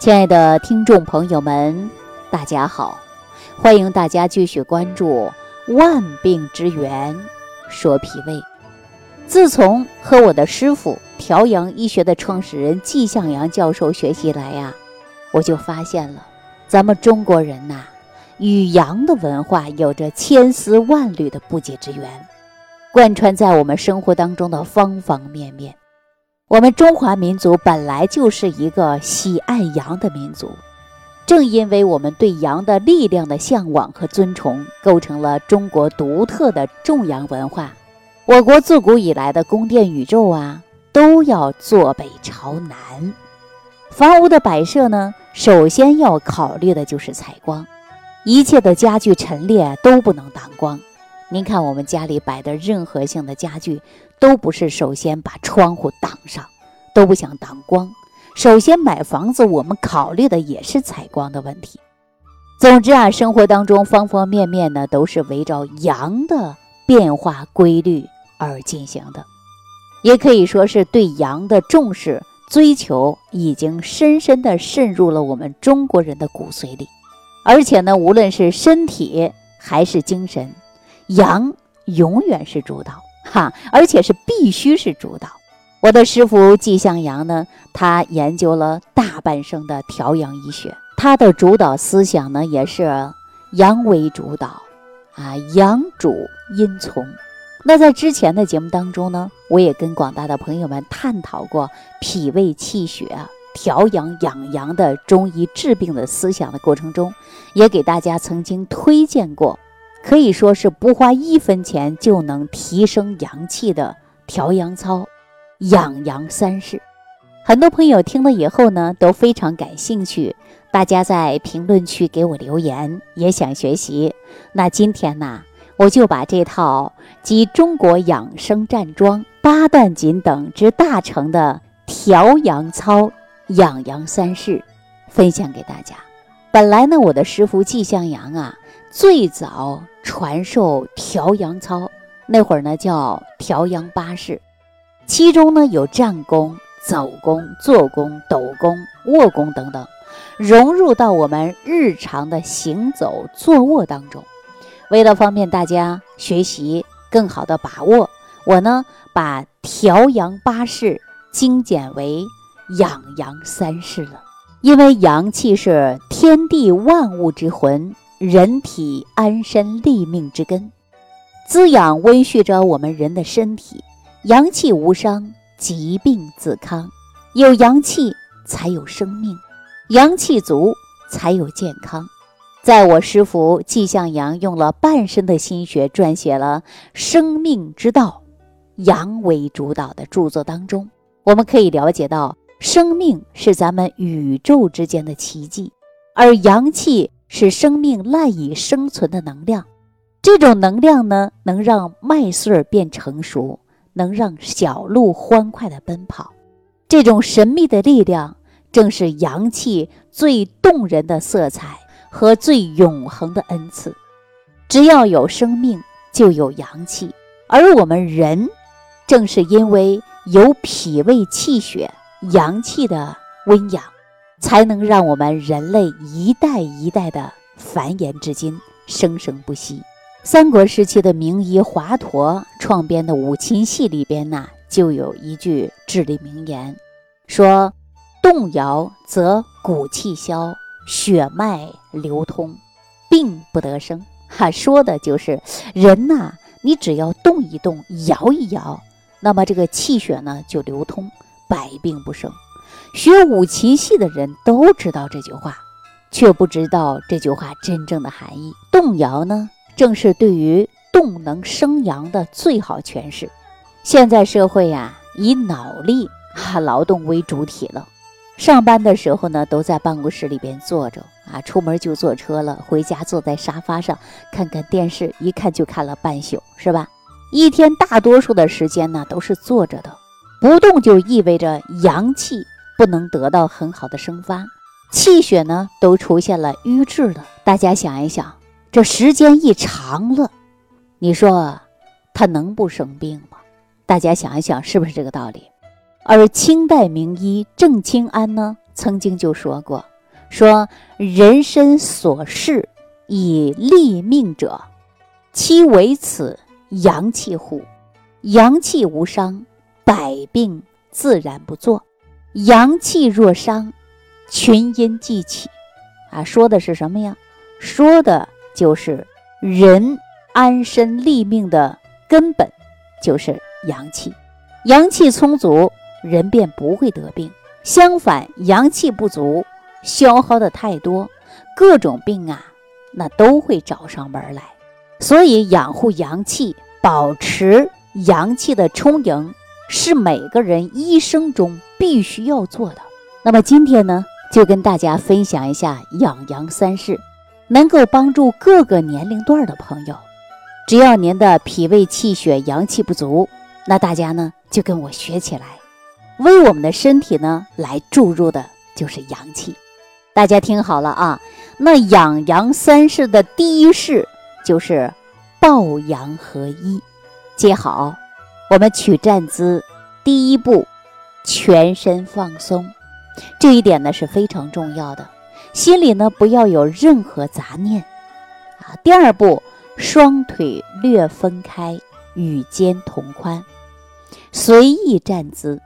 亲爱的听众朋友们，大家好！欢迎大家继续关注《万病之源说脾胃》。自从和我的师傅调阳医学的创始人季向阳教授学习来呀，我就发现了咱们中国人呐，与阳的文化有着千丝万缕的不解之缘，贯穿在我们生活当中的方方面面。我们中华民族本来就是一个喜爱阳的民族，正因为我们对阳的力量的向往和尊崇，构成了中国独特的重阳文化。我国自古以来的宫殿宇宙啊，都要坐北朝南。房屋的摆设呢，首先要考虑的就是采光，一切的家具陈列都不能挡光。您看，我们家里摆的任何性的家具，都不是首先把窗户挡上，都不想挡光。首先买房子，我们考虑的也是采光的问题。总之啊，生活当中方方面面呢，都是围绕阳的变化规律而进行的，也可以说是对阳的重视追求，已经深深的渗入了我们中国人的骨髓里。而且呢，无论是身体还是精神。阳永远是主导，哈，而且是必须是主导。我的师傅季向阳呢，他研究了大半生的调养医学，他的主导思想呢也是阳为主导，啊，阳主阴从。那在之前的节目当中呢，我也跟广大的朋友们探讨过脾胃气血调养养阳的中医治病的思想的过程中，也给大家曾经推荐过。可以说是不花一分钱就能提升阳气的调阳操，养阳三式。很多朋友听了以后呢，都非常感兴趣。大家在评论区给我留言，也想学习。那今天呢，我就把这套集中国养生站桩、八段锦等之大成的调阳操、养阳三式分享给大家。本来呢，我的师傅季向阳啊，最早。传授调阳操，那会儿呢叫调阳八式，其中呢有站功、走功、坐功、抖功、卧功等等，融入到我们日常的行走、坐卧当中。为了方便大家学习，更好的把握，我呢把调阳八式精简为养阳三式了。因为阳气是天地万物之魂。人体安身立命之根，滋养温煦着我们人的身体。阳气无伤，疾病自康。有阳气才有生命，阳气足才有健康。在我师傅季向阳用了半生的心血撰写了《生命之道》，阳为主导的著作当中，我们可以了解到，生命是咱们宇宙之间的奇迹，而阳气。是生命赖以生存的能量，这种能量呢，能让麦穗变成熟，能让小鹿欢快地奔跑。这种神秘的力量，正是阳气最动人的色彩和最永恒的恩赐。只要有生命，就有阳气，而我们人，正是因为有脾胃气血阳气的温养。才能让我们人类一代一代的繁衍至今，生生不息。三国时期的名医华佗创编的五禽戏里边呢，就有一句至理名言，说：“动摇则骨气消，血脉流通，病不得生。”哈，说的就是人呐，你只要动一动，摇一摇，那么这个气血呢就流通，百病不生。学五禽戏的人都知道这句话，却不知道这句话真正的含义。动摇呢，正是对于动能生阳的最好诠释。现在社会呀，以脑力啊劳动为主体了。上班的时候呢，都在办公室里边坐着啊，出门就坐车了，回家坐在沙发上看看电视，一看就看了半宿，是吧？一天大多数的时间呢，都是坐着的，不动就意味着阳气。不能得到很好的生发，气血呢都出现了瘀滞了。大家想一想，这时间一长了，你说他能不生病吗？大家想一想，是不是这个道理？而清代名医郑清安呢，曾经就说过：“说人身所事以立命者，其为此阳气乎？阳气无伤，百病自然不作；阳气若伤，群阴既起。”啊，说的是什么呀？说的就是人安身立命的根本，就是阳气。阳气充足，人便不会得病。相反，阳气不足，消耗的太多，各种病啊，那都会找上门来。所以，养护阳气，保持阳气的充盈，是每个人一生中必须要做的。那么，今天呢，就跟大家分享一下养阳三式，能够帮助各个年龄段的朋友。只要您的脾胃气血阳气不足，那大家呢？就跟我学起来，为我们的身体呢来注入的就是阳气。大家听好了啊，那养阳三式的第一式就是抱阳合一。接好，我们取站姿，第一步全身放松，这一点呢是非常重要的，心里呢不要有任何杂念啊。第二步，双腿略分开，与肩同宽。随意站姿，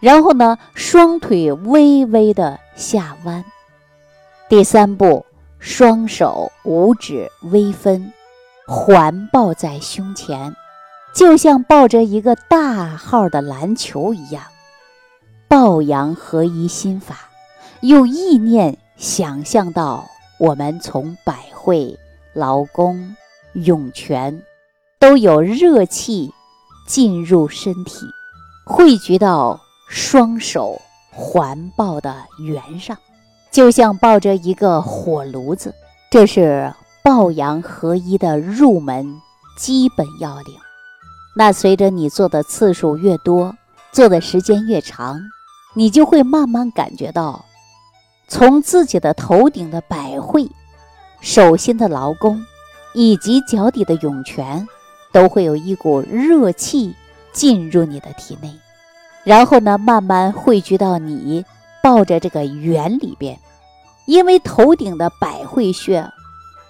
然后呢，双腿微微的下弯。第三步，双手五指微分，环抱在胸前，就像抱着一个大号的篮球一样。抱阳合一心法，用意念想象到我们从百会、劳宫、涌泉，都有热气。进入身体，汇聚到双手环抱的圆上，就像抱着一个火炉子。这是抱阳合一的入门基本要领。那随着你做的次数越多，做的时间越长，你就会慢慢感觉到，从自己的头顶的百会、手心的劳宫，以及脚底的涌泉。都会有一股热气进入你的体内，然后呢，慢慢汇聚到你抱着这个圆里边。因为头顶的百会穴、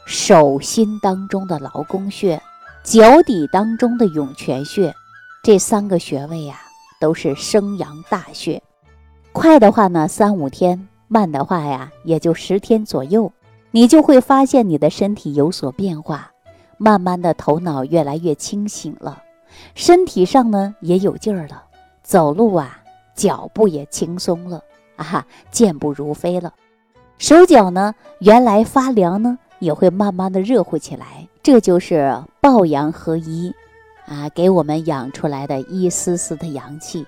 手心当中的劳宫穴、脚底当中的涌泉穴，这三个穴位呀，都是生阳大穴。快的话呢，三五天；慢的话呀，也就十天左右，你就会发现你的身体有所变化。慢慢的，头脑越来越清醒了，身体上呢也有劲儿了，走路啊脚步也轻松了啊，健步如飞了。手脚呢原来发凉呢，也会慢慢的热乎起来。这就是抱阳合一啊，给我们养出来的一丝丝的阳气。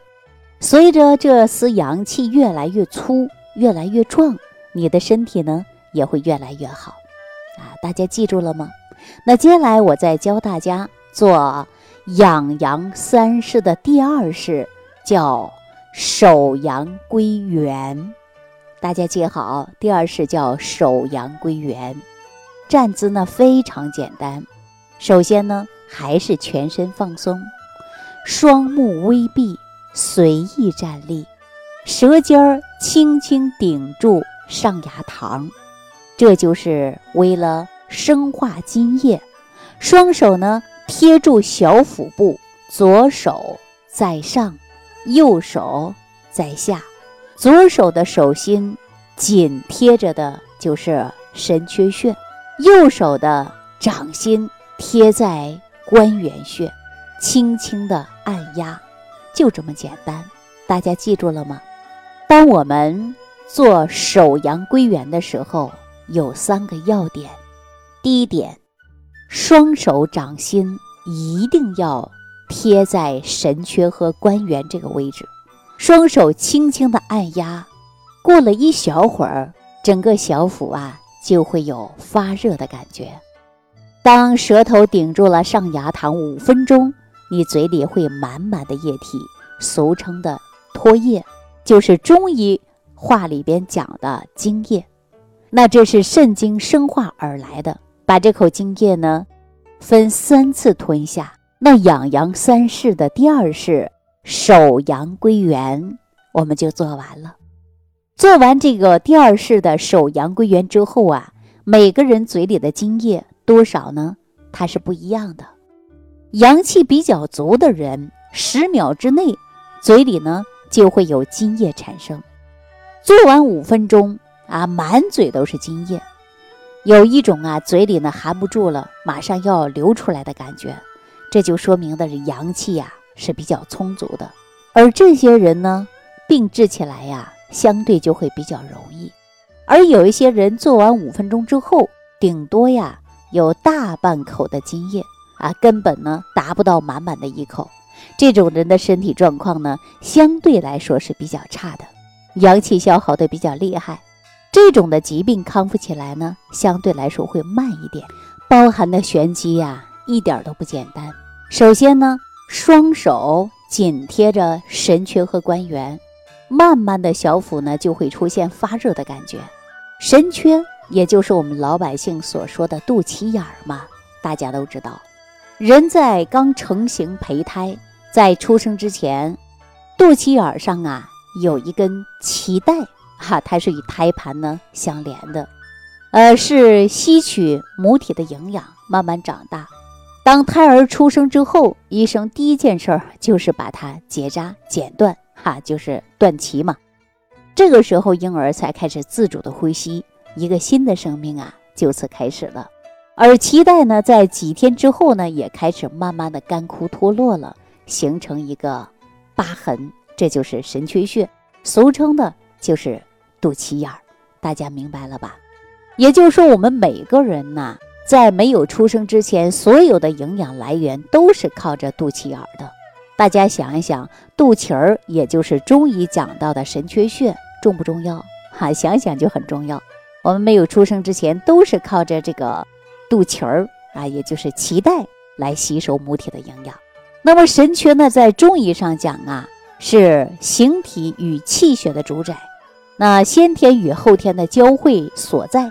随着这丝阳气越来越粗，越来越壮，你的身体呢也会越来越好啊。大家记住了吗？那接下来我再教大家做养阳三式的第二式，叫守阳归元。大家记好，第二式叫守阳归元。站姿呢非常简单，首先呢还是全身放松，双目微闭，随意站立，舌尖儿轻轻顶住上牙膛，这就是为了。生化津液，双手呢贴住小腹部，左手在上，右手在下，左手的手心紧贴着的就是神阙穴，右手的掌心贴在关元穴，轻轻的按压，就这么简单。大家记住了吗？当我们做手阳归元的时候，有三个要点。第一点，双手掌心一定要贴在神阙和关元这个位置，双手轻轻的按压，过了一小会儿，整个小腹啊就会有发热的感觉。当舌头顶住了上牙膛五分钟，你嘴里会满满的液体，俗称的唾液，就是中医话里边讲的津液。那这是肾经生化而来的。把这口津液呢，分三次吞下。那养阳三式的第二式守阳归元，我们就做完了。做完这个第二式的手阳归元之后啊，每个人嘴里的津液多少呢？它是不一样的。阳气比较足的人，十秒之内嘴里呢就会有津液产生。做完五分钟啊，满嘴都是津液，有一种啊嘴里呢含不住了，马上要流出来的感觉，这就说明的是阳气呀是比较充足的。而这些人呢，病治起来呀相对就会比较容易。而有一些人做完五分钟之后，顶多呀有大半口的津液。啊，根本呢达不到满满的一口，这种人的身体状况呢相对来说是比较差的，阳气消耗的比较厉害，这种的疾病康复起来呢相对来说会慢一点，包含的玄机呀一点都不简单。首先呢，双手紧贴着神阙和关元，慢慢的小腹呢就会出现发热的感觉，神阙也就是我们老百姓所说的肚脐眼儿嘛，大家都知道。人在刚成型胚胎在出生之前，肚脐眼上啊有一根脐带，哈，它是与胎盘呢相连的，呃，是吸取母体的营养，慢慢长大。当胎儿出生之后，医生第一件事儿就是把它结扎剪断，哈，就是断脐嘛。这个时候，婴儿才开始自主的呼吸，一个新的生命啊就此开始了。而脐带呢，在几天之后呢，也开始慢慢的干枯脱落了，形成一个疤痕，这就是神阙穴，俗称的就是肚脐眼儿。大家明白了吧？也就是说，我们每个人呢，在没有出生之前，所有的营养来源都是靠着肚脐眼儿的。大家想一想，肚脐儿，也就是中医讲到的神阙穴，重不重要？哈，想想就很重要。我们没有出生之前，都是靠着这个。肚脐儿啊，也就是脐带来吸收母体的营养。那么神阙呢，在中医上讲啊，是形体与气血的主宰，那先天与后天的交汇所在，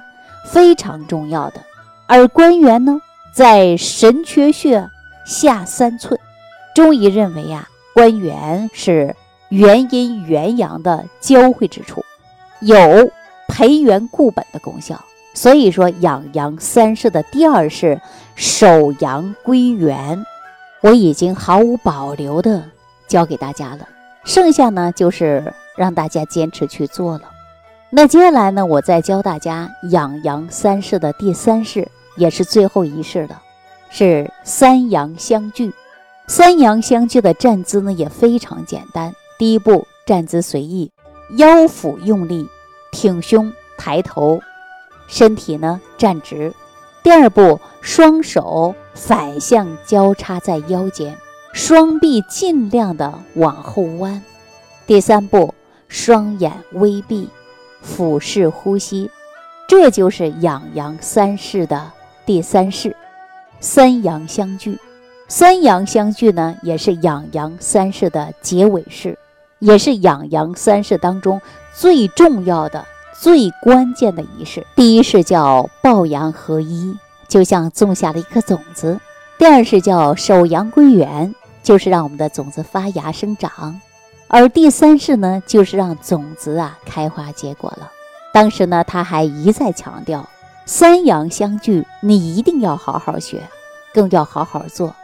非常重要的。而关元呢，在神阙穴下三寸。中医认为啊，关元是元阴元阳的交汇之处，有培元固本的功效。所以说，养阳三式的第二式守阳归元，我已经毫无保留的教给大家了。剩下呢，就是让大家坚持去做了。那接下来呢，我再教大家养阳三式的第三式，也是最后一式了，是三阳相聚。三阳相聚的站姿呢，也非常简单。第一步，站姿随意，腰腹用力，挺胸抬头。身体呢站直，第二步，双手反向交叉在腰间，双臂尽量的往后弯。第三步，双眼微闭，俯视呼吸。这就是养阳三式的第三式，三阳相聚。三阳相聚呢，也是养阳三式的结尾式，也是养阳三式当中最重要的。最关键的仪式，第一是叫抱阳合一，就像种下了一颗种子；第二是叫守阳归元，就是让我们的种子发芽生长；而第三是呢，就是让种子啊开花结果了。当时呢，他还一再强调，三阳相聚，你一定要好好学，更要好好做，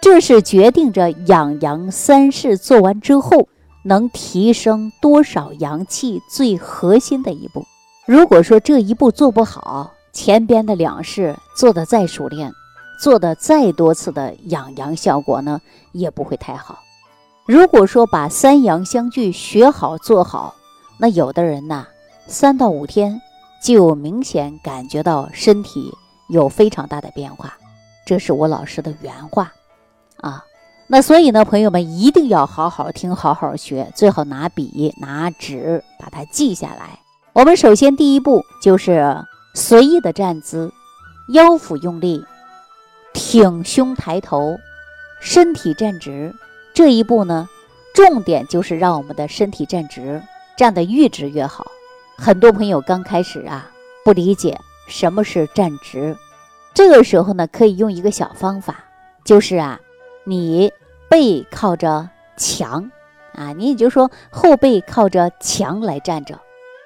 这是决定着养阳三式做完之后。能提升多少阳气最核心的一步。如果说这一步做不好，前边的两式做的再熟练，做的再多次的养阳效果呢，也不会太好。如果说把三阳相聚学好做好，那有的人呐，三到五天就明显感觉到身体有非常大的变化。这是我老师的原话，啊。那所以呢，朋友们一定要好好听，好好学，最好拿笔拿纸把它记下来。我们首先第一步就是随意的站姿，腰腹用力，挺胸抬头，身体站直。这一步呢，重点就是让我们的身体站直，站得越直越好。很多朋友刚开始啊不理解什么是站直，这个时候呢，可以用一个小方法，就是啊。你背靠着墙，啊，你也就说后背靠着墙来站着，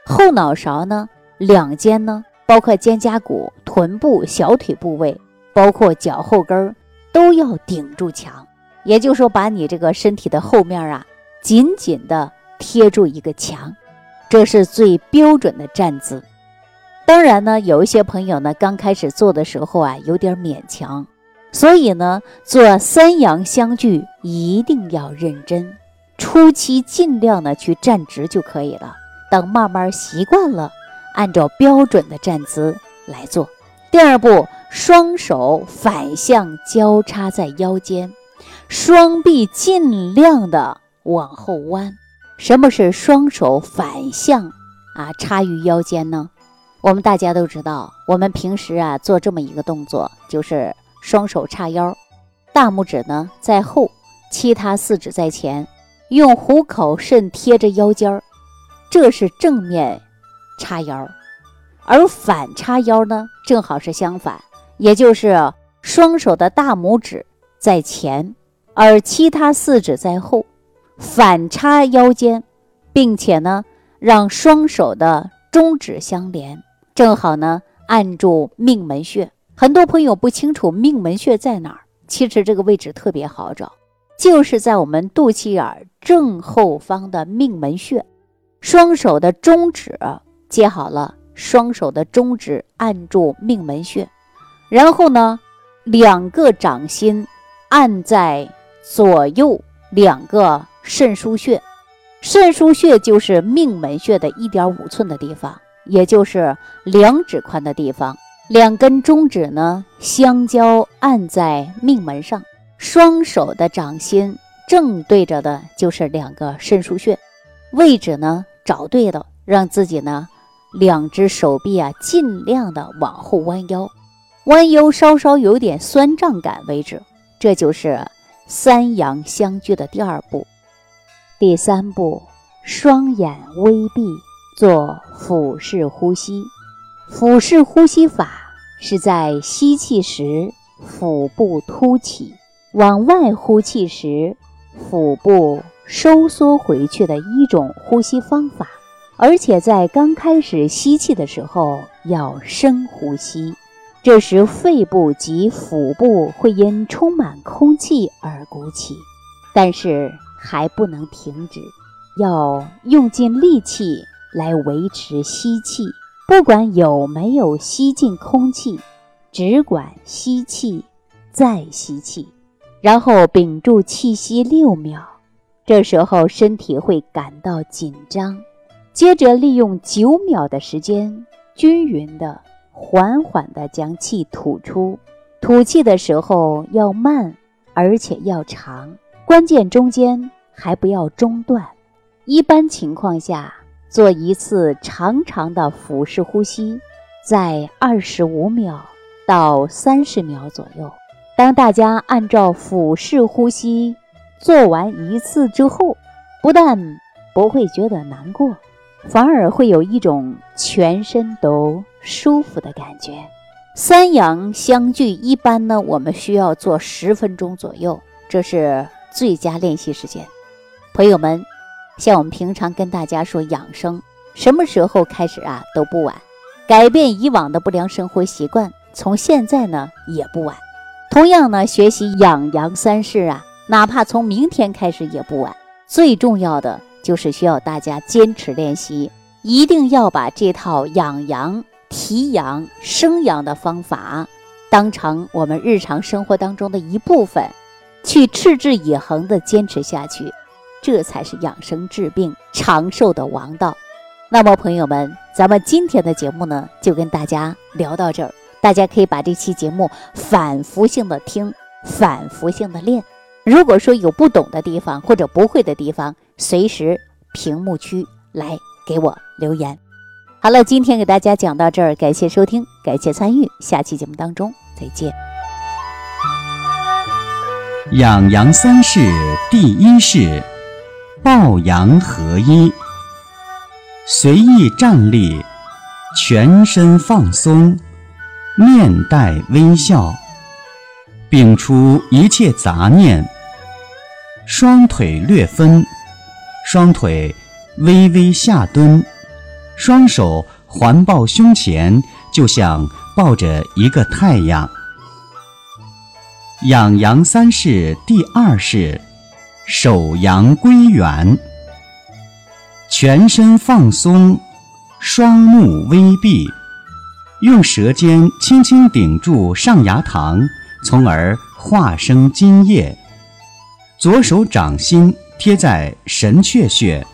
后脑勺呢，两肩呢，包括肩胛骨、臀部、小腿部位，包括脚后跟儿，都要顶住墙。也就是说，把你这个身体的后面啊，紧紧的贴住一个墙，这是最标准的站姿。当然呢，有一些朋友呢，刚开始做的时候啊，有点勉强，所以呢，做三阳相聚一定要认真。初期尽量的去站直就可以了，等慢慢习惯了，按照标准的站姿来做。第二步，双手反向交叉在腰间。双臂尽量的往后弯。什么是双手反向啊插于腰间呢？我们大家都知道，我们平时啊做这么一个动作，就是双手叉腰，大拇指呢在后，其他四指在前，用虎口肾贴着腰间儿，这是正面叉腰。而反叉腰呢，正好是相反，也就是双手的大拇指在前。而其他四指在后，反插腰间，并且呢，让双手的中指相连，正好呢按住命门穴。很多朋友不清楚命门穴在哪儿，其实这个位置特别好找，就是在我们肚脐眼正后方的命门穴。双手的中指接好了，双手的中指按住命门穴，然后呢，两个掌心按在。左右两个肾腧穴，肾腧穴就是命门穴的一点五寸的地方，也就是两指宽的地方。两根中指呢相交按在命门上，双手的掌心正对着的就是两个肾腧穴，位置呢找对了，让自己呢两只手臂啊尽量的往后弯腰，弯腰稍稍有点酸胀感为止，这就是。三阳相聚的第二步，第三步，双眼微闭，做腹式呼吸。腹式呼吸法是在吸气时腹部凸起，往外呼气时腹部收缩回去的一种呼吸方法，而且在刚开始吸气的时候要深呼吸。这时，肺部及腹部会因充满空气而鼓起，但是还不能停止，要用尽力气来维持吸气。不管有没有吸进空气，只管吸气，再吸气，然后屏住气息六秒。这时候身体会感到紧张，接着利用九秒的时间，均匀的。缓缓地将气吐出，吐气的时候要慢，而且要长，关键中间还不要中断。一般情况下，做一次长长的腹式呼吸，在二十五秒到三十秒左右。当大家按照腹式呼吸做完一次之后，不但不会觉得难过。反而会有一种全身都舒服的感觉。三阳相聚，一般呢，我们需要做十分钟左右，这是最佳练习时间。朋友们，像我们平常跟大家说养生，什么时候开始啊都不晚。改变以往的不良生活习惯，从现在呢也不晚。同样呢，学习养阳三式啊，哪怕从明天开始也不晚。最重要的。就是需要大家坚持练习，一定要把这套养阳、提阳、生阳的方法当成我们日常生活当中的一部分，去持之以恒的坚持下去，这才是养生治病、长寿的王道。那么，朋友们，咱们今天的节目呢，就跟大家聊到这儿，大家可以把这期节目反复性的听，反复性的练。如果说有不懂的地方或者不会的地方，随时屏幕区来给我留言。好了，今天给大家讲到这儿，感谢收听，感谢参与，下期节目当中再见。养阳三式第一式，抱阳合一，随意站立，全身放松，面带微笑，摒除一切杂念，双腿略分。双腿微微下蹲，双手环抱胸前，就像抱着一个太阳。养阳三式第二式，手阳归元。全身放松，双目微闭，用舌尖轻轻顶住上牙膛，从而化生津液。左手掌心贴在神阙穴，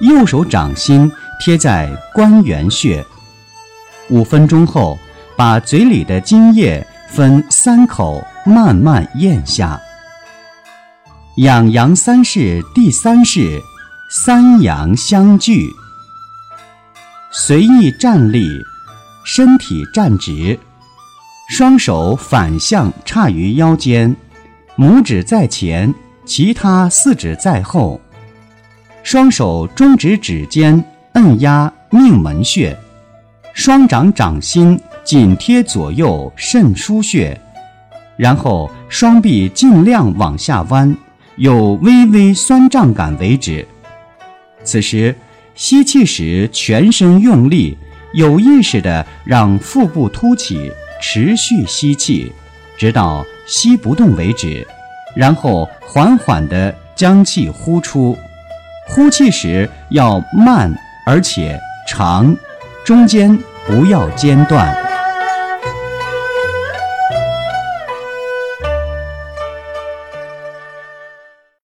右手掌心贴在关元穴。五分钟后，把嘴里的津液分三口慢慢咽下。养阳三式第三式。三阳相聚，随意站立，身体站直，双手反向叉于腰间，拇指在前，其他四指在后。双手中指指尖按压命门穴，双掌掌心紧贴左右肾腧穴，然后双臂尽量往下弯，有微微酸胀感为止。此时，吸气时全身用力，有意识地让腹部凸起，持续吸气，直到吸不动为止。然后缓缓地将气呼出，呼气时要慢而且长，中间不要间断。